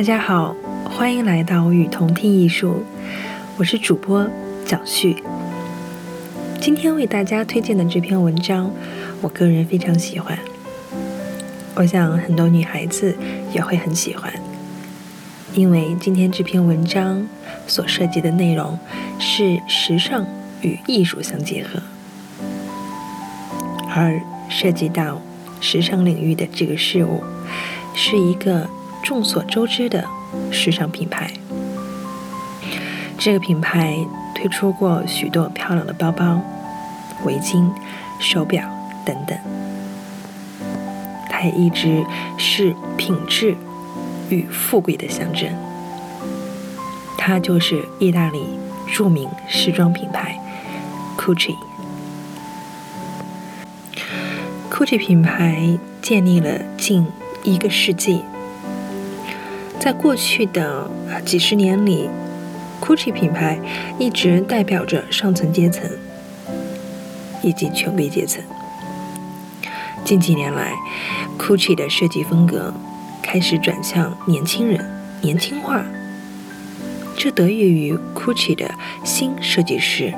大家好，欢迎来到与同听艺术，我是主播蒋旭。今天为大家推荐的这篇文章，我个人非常喜欢，我想很多女孩子也会很喜欢，因为今天这篇文章所涉及的内容是时尚与艺术相结合，而涉及到时尚领域的这个事物，是一个。众所周知的时尚品牌，这个品牌推出过许多漂亮的包包、围巾、手表等等。它也一直是品质与富贵的象征。它就是意大利著名时装品牌 Gucci。Gucci 品牌建立了近一个世纪。在过去的几十年里，GUCCI 品牌一直代表着上层阶层以及权贵阶层。近几年来，GUCCI 的设计风格开始转向年轻人、年轻化，这得益于 GUCCI 的新设计师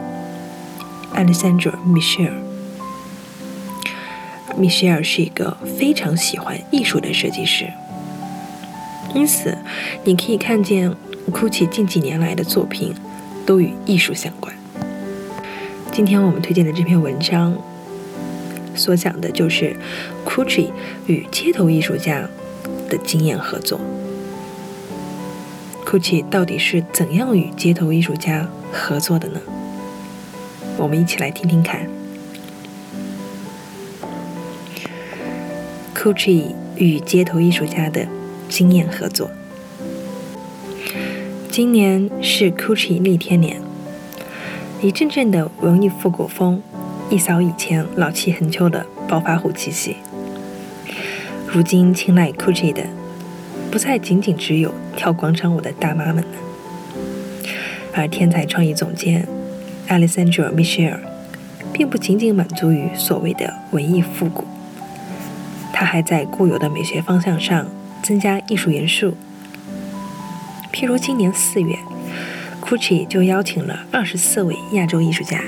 Alessandro Michelle。Michelle 是一个非常喜欢艺术的设计师。因此，你可以看见 GUCCI 近几年来的作品都与艺术相关。今天我们推荐的这篇文章所讲的就是 GUCCI 与街头艺术家的经验合作。GUCCI 到底是怎样与街头艺术家合作的呢？我们一起来听听看。GUCCI 与街头艺术家的。经验合作。今年是 Gucci 立天年，一阵阵的文艺复古风，一扫以前老气横秋的暴发户气息。如今青睐 Gucci 的，不再仅仅只有跳广场舞的大妈们了，而天才创意总监 Alessandro m i c h e l 并不仅仅满足于所谓的文艺复古，他还在固有的美学方向上。增加艺术元素，譬如今年四月，GUCCI 就邀请了二十四位亚洲艺术家，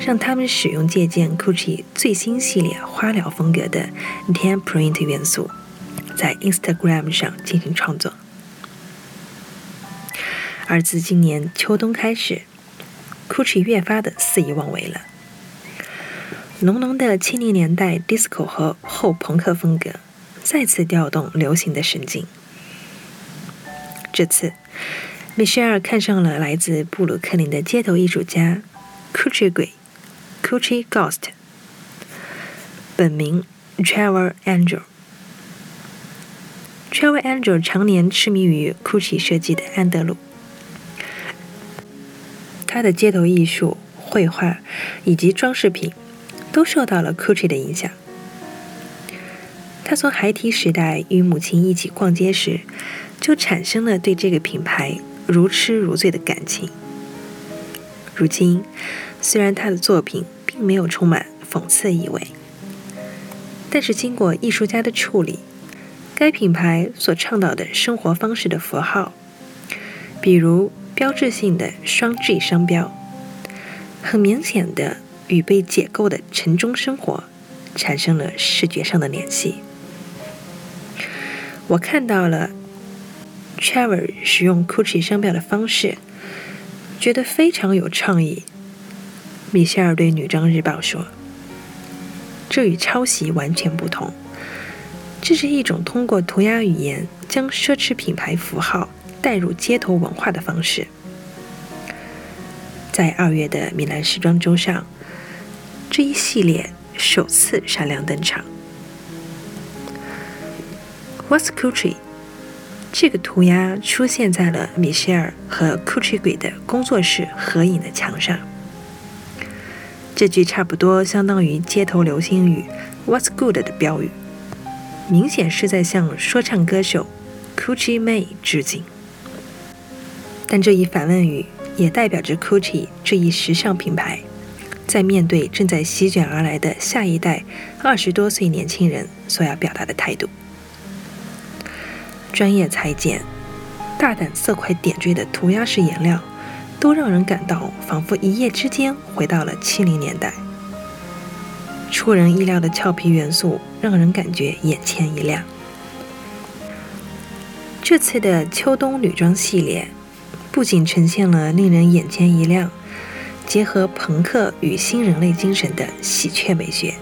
让他们使用借鉴 GUCCI 最新系列花鸟风格的 Tan Print 元素，在 Instagram 上进行创作。而自今年秋冬开始，GUCCI 越发的肆意妄为了，浓浓的七零年代 disco 和后朋克风格。再次调动流行的神经。这次，米歇尔看上了来自布鲁克林的街头艺术家 Gucci 鬼 Gucci Ghost，本名 Trevor Angel。Trevor Angel 常年痴迷于 Gucci 设计的安德鲁，他的街头艺术、绘画以及装饰品都受到了 Gucci 的影响。他从孩提时代与母亲一起逛街时，就产生了对这个品牌如痴如醉的感情。如今，虽然他的作品并没有充满讽刺意味，但是经过艺术家的处理，该品牌所倡导的生活方式的符号，比如标志性的双 G 商标，很明显的与被解构的城中生活产生了视觉上的联系。我看到了 Trevor 使用 Gucci 商标的方式，觉得非常有创意。米歇尔对《女装日报》说：“这与抄袭完全不同，这是一种通过涂鸦语言将奢侈品牌符号带入街头文化的方式。在二月的米兰时装周上，这一系列首次闪亮登场。What's Gucci？这个涂鸦出现在了米歇尔和 Gucci 鬼的工作室合影的墙上。这句差不多相当于街头流行语 “What's good” 的标语，明显是在向说唱歌手 Gucci Mane 致敬。但这一反问语也代表着 Gucci 这一时尚品牌在面对正在席卷而来的下一代二十多岁年轻人所要表达的态度。专业裁剪、大胆色块点缀的涂鸦式颜料，都让人感到仿佛一夜之间回到了七零年代。出人意料的俏皮元素让人感觉眼前一亮。这次的秋冬女装系列，不仅呈现了令人眼前一亮、结合朋克与新人类精神的喜鹊美学。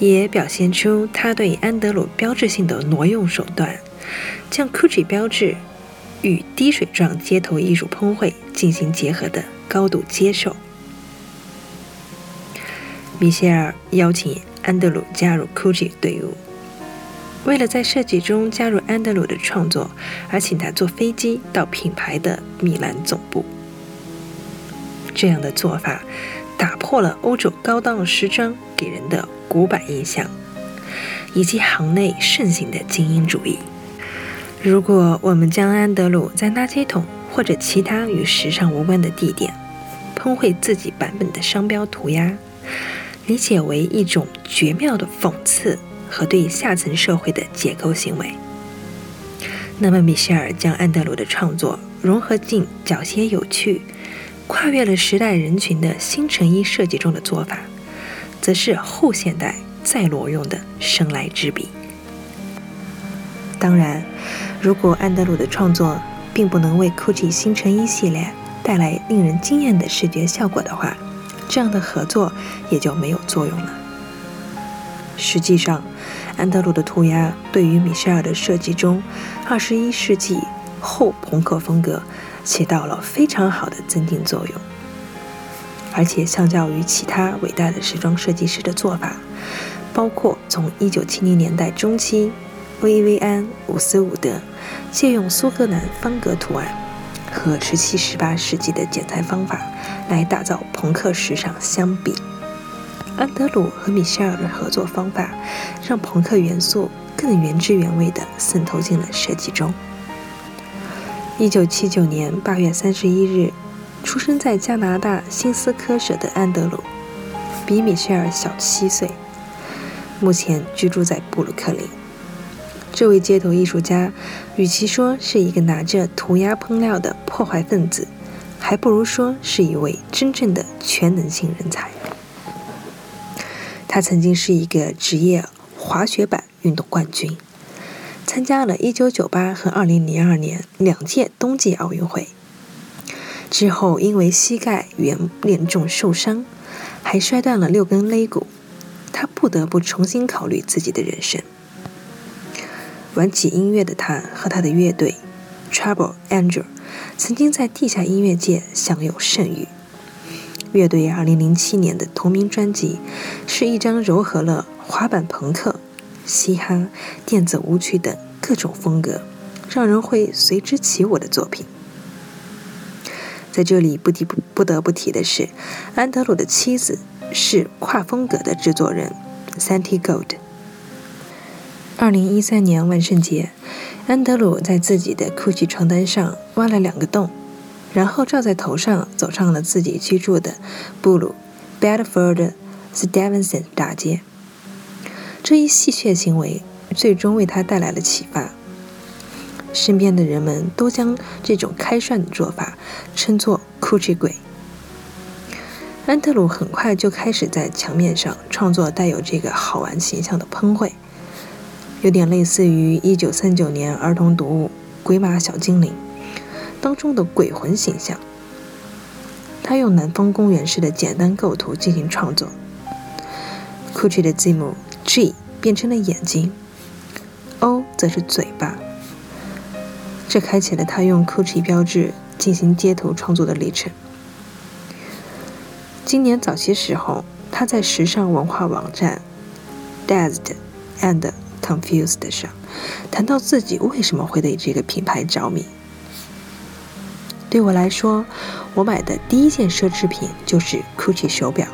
也表现出他对安德鲁标志性的挪用手段，将 Gucci 标志与滴水状街头艺术喷绘进行结合的高度接受。米歇尔邀请安德鲁加入 Gucci 队伍，为了在设计中加入安德鲁的创作，而请他坐飞机到品牌的米兰总部。这样的做法打破了欧洲高档时装给人的。古板印象，以及行内盛行的精英主义。如果我们将安德鲁在垃圾桶或者其他与时尚无关的地点喷绘自己版本的商标涂鸦，理解为一种绝妙的讽刺和对下层社会的解构行为，那么米歇尔将安德鲁的创作融合进较些有趣、跨越了时代人群的新成衣设计中的做法。则是后现代再挪用的生来之笔。当然，如果安德鲁的创作并不能为 Gucci 星辰一系列带来令人惊艳的视觉效果的话，这样的合作也就没有作用了。实际上，安德鲁的涂鸦对于米歇尔的设计中二十一世纪后朋克风格起到了非常好的增进作用。而且，相较于其他伟大的时装设计师的做法，包括从1970年代中期薇薇安·伍斯伍德借用苏格兰方格图案和17、18世纪的剪裁方法来打造朋克时尚相比，安德鲁和米歇尔的合作方法让朋克元素更原汁原味地渗透进了设计中。1979年8月31日。出生在加拿大新斯科舍的安德鲁，比米歇尔小七岁，目前居住在布鲁克林。这位街头艺术家，与其说是一个拿着涂鸦喷料的破坏分子，还不如说是一位真正的全能性人才。他曾经是一个职业滑雪板运动冠军，参加了1998和2002年两届冬季奥运会。之后，因为膝盖原严重受伤，还摔断了六根肋骨，他不得不重新考虑自己的人生。玩起音乐的他和他的乐队 Trouble Angel 曾经在地下音乐界享有盛誉。乐队2007年的同名专辑是一张糅合了滑板朋克、嘻哈、电子舞曲等各种风格，让人会随之起舞的作品。在这里不提不不得不提的是，安德鲁的妻子是跨风格的制作人 Santi Gold。二零一三年万圣节，安德鲁在自己的 Gucci 床单上挖了两个洞，然后罩在头上，走上了自己居住的布鲁 Bedford Stevenson 大街。这一戏谑行为最终为他带来了启发。身边的人们都将这种开涮的做法称作 “Gucci 鬼”。安德鲁很快就开始在墙面上创作带有这个好玩形象的喷绘，有点类似于1939年儿童读物《鬼马小精灵》当中的鬼魂形象。他用南方公园式的简单构图进行创作，Gucci 的字母 G 变成了眼睛，O 则是嘴巴。这开启了他用 Gucci 标志进行街头创作的历程。今年早些时候，他在时尚文化网站 Dazed and Confused 上谈到自己为什么会对这个品牌着迷。对我来说，我买的第一件奢侈品就是 Gucci 手表。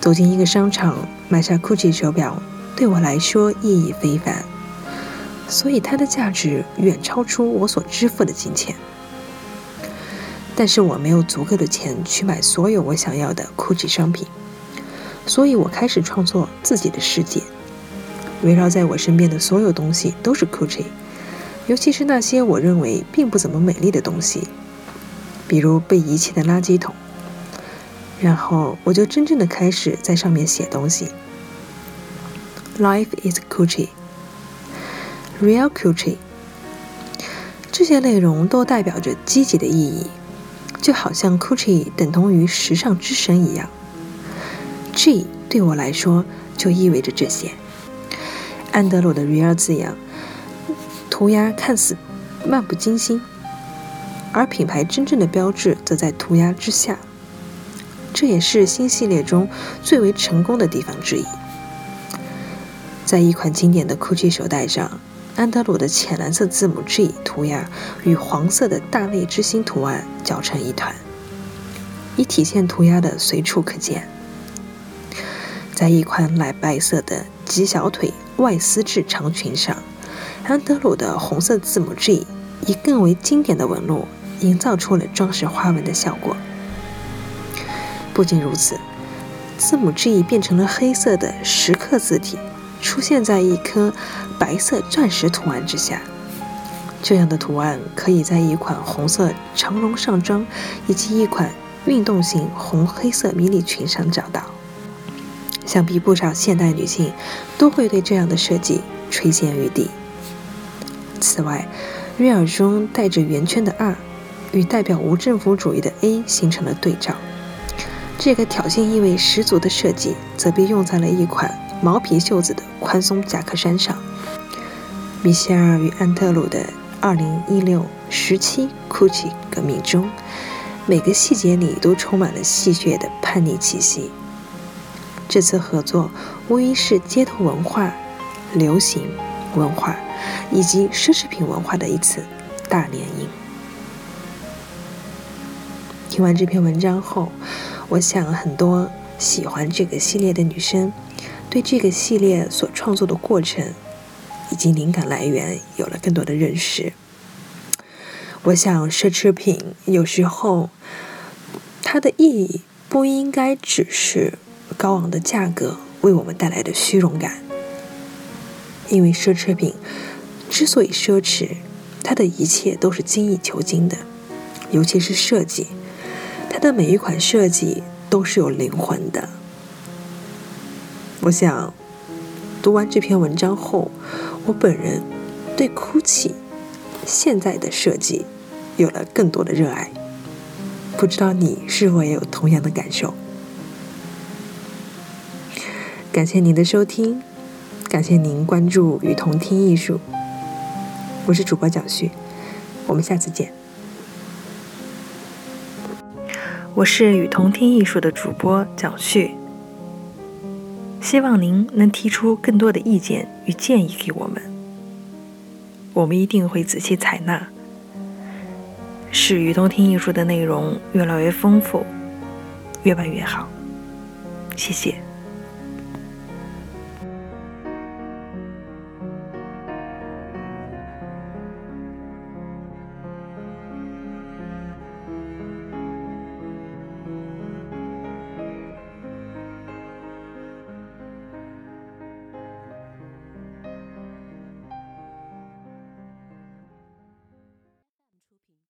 走进一个商场，买下 Gucci 手表，对我来说意义非凡，所以它的价值远超出我所支付的金钱。但是我没有足够的钱去买所有我想要的 Gucci 商品，所以我开始创作自己的世界。围绕在我身边的所有东西都是 Gucci，尤其是那些我认为并不怎么美丽的东西，比如被遗弃的垃圾桶。然后我就真正的开始在上面写东西。Life is Gucci Real Gucci，这些内容都代表着积极的意义。就好像 Gucci 等同于时尚之神一样，G 对我来说就意味着这些。安德鲁的 Real 字样，涂鸦看似漫不经心，而品牌真正的标志则在涂鸦之下。这也是新系列中最为成功的地方之一。在一款经典的 Gucci 手袋上。安德鲁的浅蓝色字母 G 涂鸦与黄色的大卫之星图案搅成一团，以体现涂鸦的随处可见。在一款奶白色的及小腿外丝质长裙上，安德鲁的红色字母 G 以更为经典的纹路营造出了装饰花纹的效果。不仅如此，字母 G 变成了黑色的石刻字体。出现在一颗白色钻石图案之下，这样的图案可以在一款红色长绒上装以及一款运动型红黑色迷你裙上找到。想必不少现代女性都会对这样的设计垂涎欲滴。此外，瑞尔中带着圆圈的 R 与代表无政府主义的 A 形成了对照。这个挑衅意味十足的设计则被用在了一款。毛皮袖子的宽松夹克衫上，米歇尔与安特鲁的2016十七 Gucci 革命中，每个细节里都充满了戏谑的叛逆气息。这次合作无疑是街头文化、流行文化以及奢侈品文化的一次大联姻。听完这篇文章后，我想很多喜欢这个系列的女生。对这个系列所创作的过程以及灵感来源有了更多的认识。我想，奢侈品有时候它的意义不应该只是高昂的价格为我们带来的虚荣感，因为奢侈品之所以奢侈，它的一切都是精益求精的，尤其是设计，它的每一款设计都是有灵魂的。我想，读完这篇文章后，我本人对 GUCCI 现在的设计有了更多的热爱。不知道你是否也有同样的感受？感谢您的收听，感谢您关注雨桐听艺术。我是主播蒋旭，我们下次见。我是雨桐听艺术的主播蒋旭。希望您能提出更多的意见与建议给我们，我们一定会仔细采纳，使雨桐听艺术的内容越来越丰富，越办越好。谢谢。